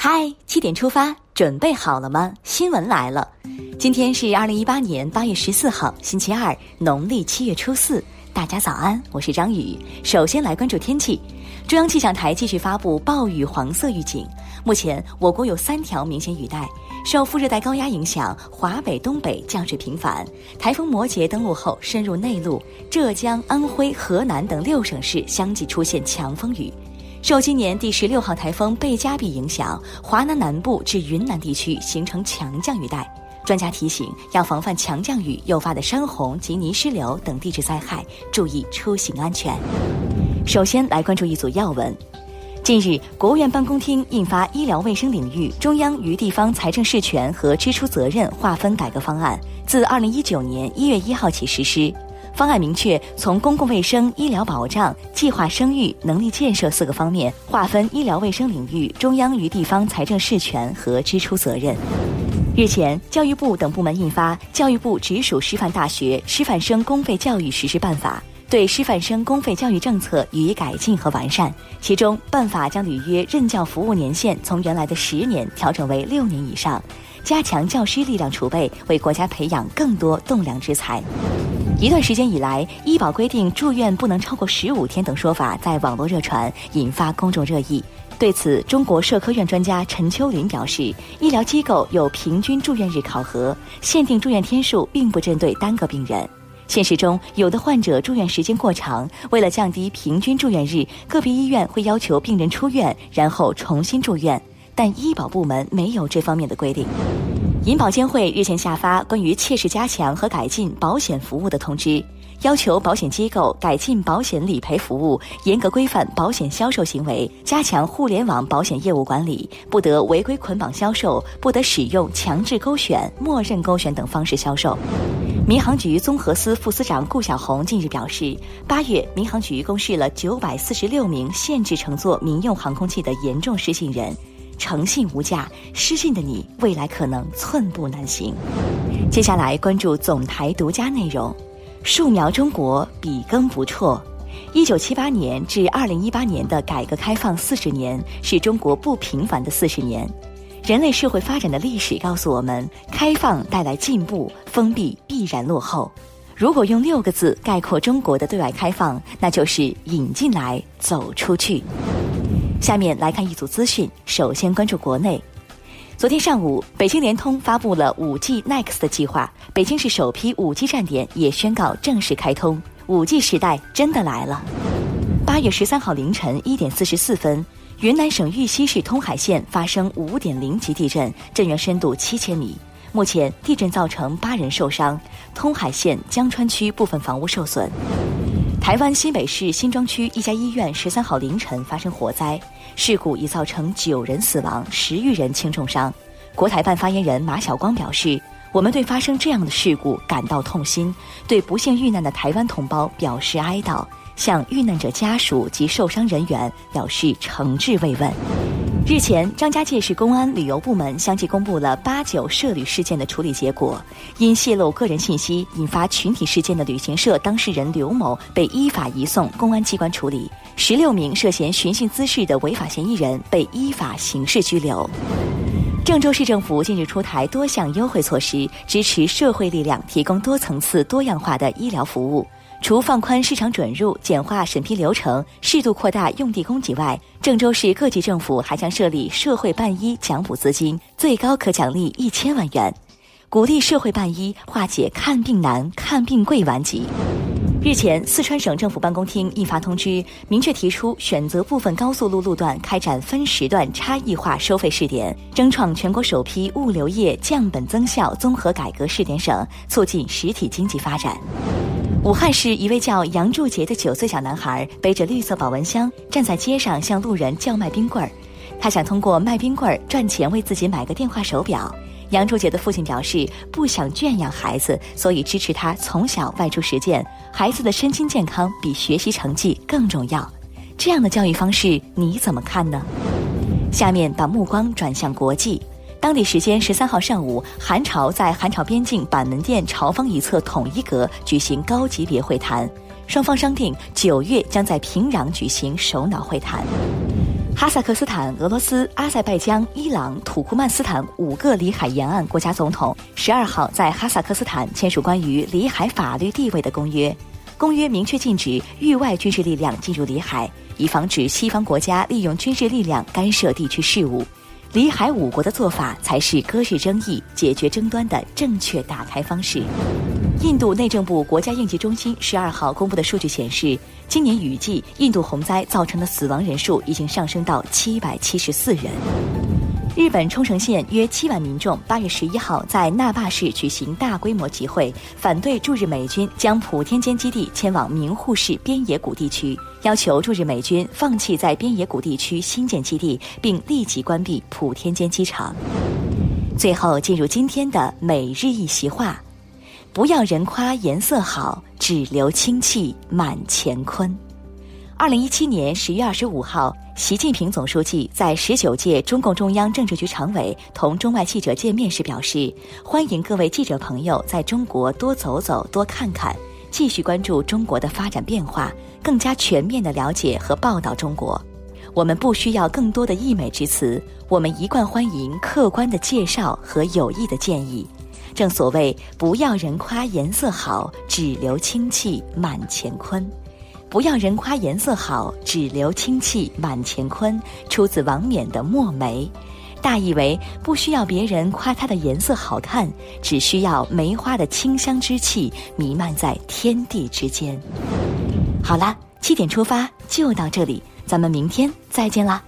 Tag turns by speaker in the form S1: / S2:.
S1: 嗨，七点出发，准备好了吗？新闻来了，今天是二零一八年八月十四号，星期二，农历七月初四。大家早安，我是张宇。首先来关注天气，中央气象台继续发布暴雨黄色预警。目前，我国有三条明显雨带，受副热带高压影响，华北、东北降水频繁。台风摩羯登陆后，深入内陆，浙江、安徽、河南等六省市相继出现强风雨。受今年第十六号台风贝加比影响，华南南部至云南地区形成强降雨带。专家提醒，要防范强降雨诱发的山洪及泥石流等地质灾害，注意出行安全。首先来关注一组要闻。近日，国务院办公厅印发《医疗卫生领域中央与地方财政事权和支出责任划分改革方案》，自二零一九年一月一号起实施。方案明确，从公共卫生、医疗保障、计划生育能力建设四个方面划分医疗卫生领域中央与地方财政事权和支出责任。日前，教育部等部门印发《教育部直属师范大学师范生公费教育实施办法》，对师范生公费教育政策予以改进和完善。其中，办法将履约任教服务年限从原来的十年调整为六年以上，加强教师力量储备，为国家培养更多栋梁之才。一段时间以来，医保规定住院不能超过十五天等说法在网络热传，引发公众热议。对此，中国社科院专家陈秋林表示，医疗机构有平均住院日考核，限定住院天数并不针对单个病人。现实中，有的患者住院时间过长，为了降低平均住院日，个别医院会要求病人出院，然后重新住院。但医保部门没有这方面的规定。银保监会日前下发关于切实加强和改进保险服务的通知，要求保险机构改进保险理赔服务，严格规范保险销售行为，加强互联网保险业务管理，不得违规捆绑销售，不得使用强制勾选、默认勾选等方式销售。民航局综合司副司长顾晓红近日表示，八月民航局公示了九百四十六名限制乘坐民用航空器的严重失信人。诚信无价，失信的你未来可能寸步难行。接下来关注总台独家内容：树苗中国，笔耕不辍。一九七八年至二零一八年的改革开放四十年，是中国不平凡的四十年。人类社会发展的历史告诉我们，开放带来进步，封闭必然落后。如果用六个字概括中国的对外开放，那就是引进来，走出去。下面来看一组资讯。首先关注国内，昨天上午，北京联通发布了五 G Next 的计划，北京市首批五 G 站点也宣告正式开通，五 G 时代真的来了。八月十三号凌晨一点四十四分，云南省玉溪市通海县发生五点零级地震，震源深度七千米，目前地震造成八人受伤，通海县江川区部分房屋受损。台湾新北市新庄区一家医院十三号凌晨发生火灾事故，已造成九人死亡、十余人轻重伤。国台办发言人马晓光表示：“我们对发生这样的事故感到痛心，对不幸遇难的台湾同胞表示哀悼，向遇难者家属及受伤人员表示诚挚慰问。”日前，张家界市公安、旅游部门相继公布了八九涉旅事件的处理结果。因泄露个人信息引发群体事件的旅行社当事人刘某被依法移送公安机关处理，十六名涉嫌寻衅滋事的违法嫌疑人被依法刑事拘留。郑州市政府近日出台多项优惠措施，支持社会力量提供多层次、多样化的医疗服务。除放宽市场准入、简化审批流程、适度扩大用地供给外，郑州市各级政府还将设立社会办医奖补资金，最高可奖励一千万元，鼓励社会办医化解看病难、看病贵顽疾。日前，四川省政府办公厅印发通知，明确提出选择部分高速路路段开展分时段差异化收费试点，争创全国首批物流业降本增效综合改革试点省，促进实体经济发展。武汉市一位叫杨祝杰的九岁小男孩背着绿色保温箱站在街上向路人叫卖冰棍儿，他想通过卖冰棍儿赚钱为自己买个电话手表。杨祝杰的父亲表示不想圈养孩子，所以支持他从小外出实践。孩子的身心健康比学习成绩更重要。这样的教育方式你怎么看呢？下面把目光转向国际。当地时间十三号上午，韩朝在韩朝边境板门店朝方一侧统一阁举行高级别会谈，双方商定九月将在平壤举行首脑会谈。哈萨克斯坦、俄罗斯、阿塞拜疆、伊朗、土库曼斯坦五个里海沿岸国家总统十二号在哈萨克斯坦签署关于里海法律地位的公约，公约明确禁止域外军事力量进入里海，以防止西方国家利用军事力量干涉地区事务。里海五国的做法才是搁置争议、解决争端的正确打开方式。印度内政部国家应急中心十二号公布的数据显示，今年雨季印度洪灾造成的死亡人数已经上升到七百七十四人。日本冲绳县约七万民众八月十一号在那霸市举行大规模集会，反对驻日美军将普天间基地迁往名护市边野古地区，要求驻日美军放弃在边野古地区新建基地，并立即关闭普天间机场。最后进入今天的每日一席话：不要人夸颜色好，只留清气满乾坤。二零一七年十月二十五号，习近平总书记在十九届中共中央政治局常委同中外记者见面时表示：“欢迎各位记者朋友在中国多走走、多看看，继续关注中国的发展变化，更加全面地了解和报道中国。我们不需要更多的溢美之词，我们一贯欢迎客观的介绍和有益的建议。正所谓，不要人夸颜色好，只留清气满乾坤。”不要人夸颜色好，只留清气满乾坤。出自王冕的《墨梅》，大意为不需要别人夸它的颜色好看，只需要梅花的清香之气弥漫在天地之间。好啦，七点出发就到这里，咱们明天再见啦。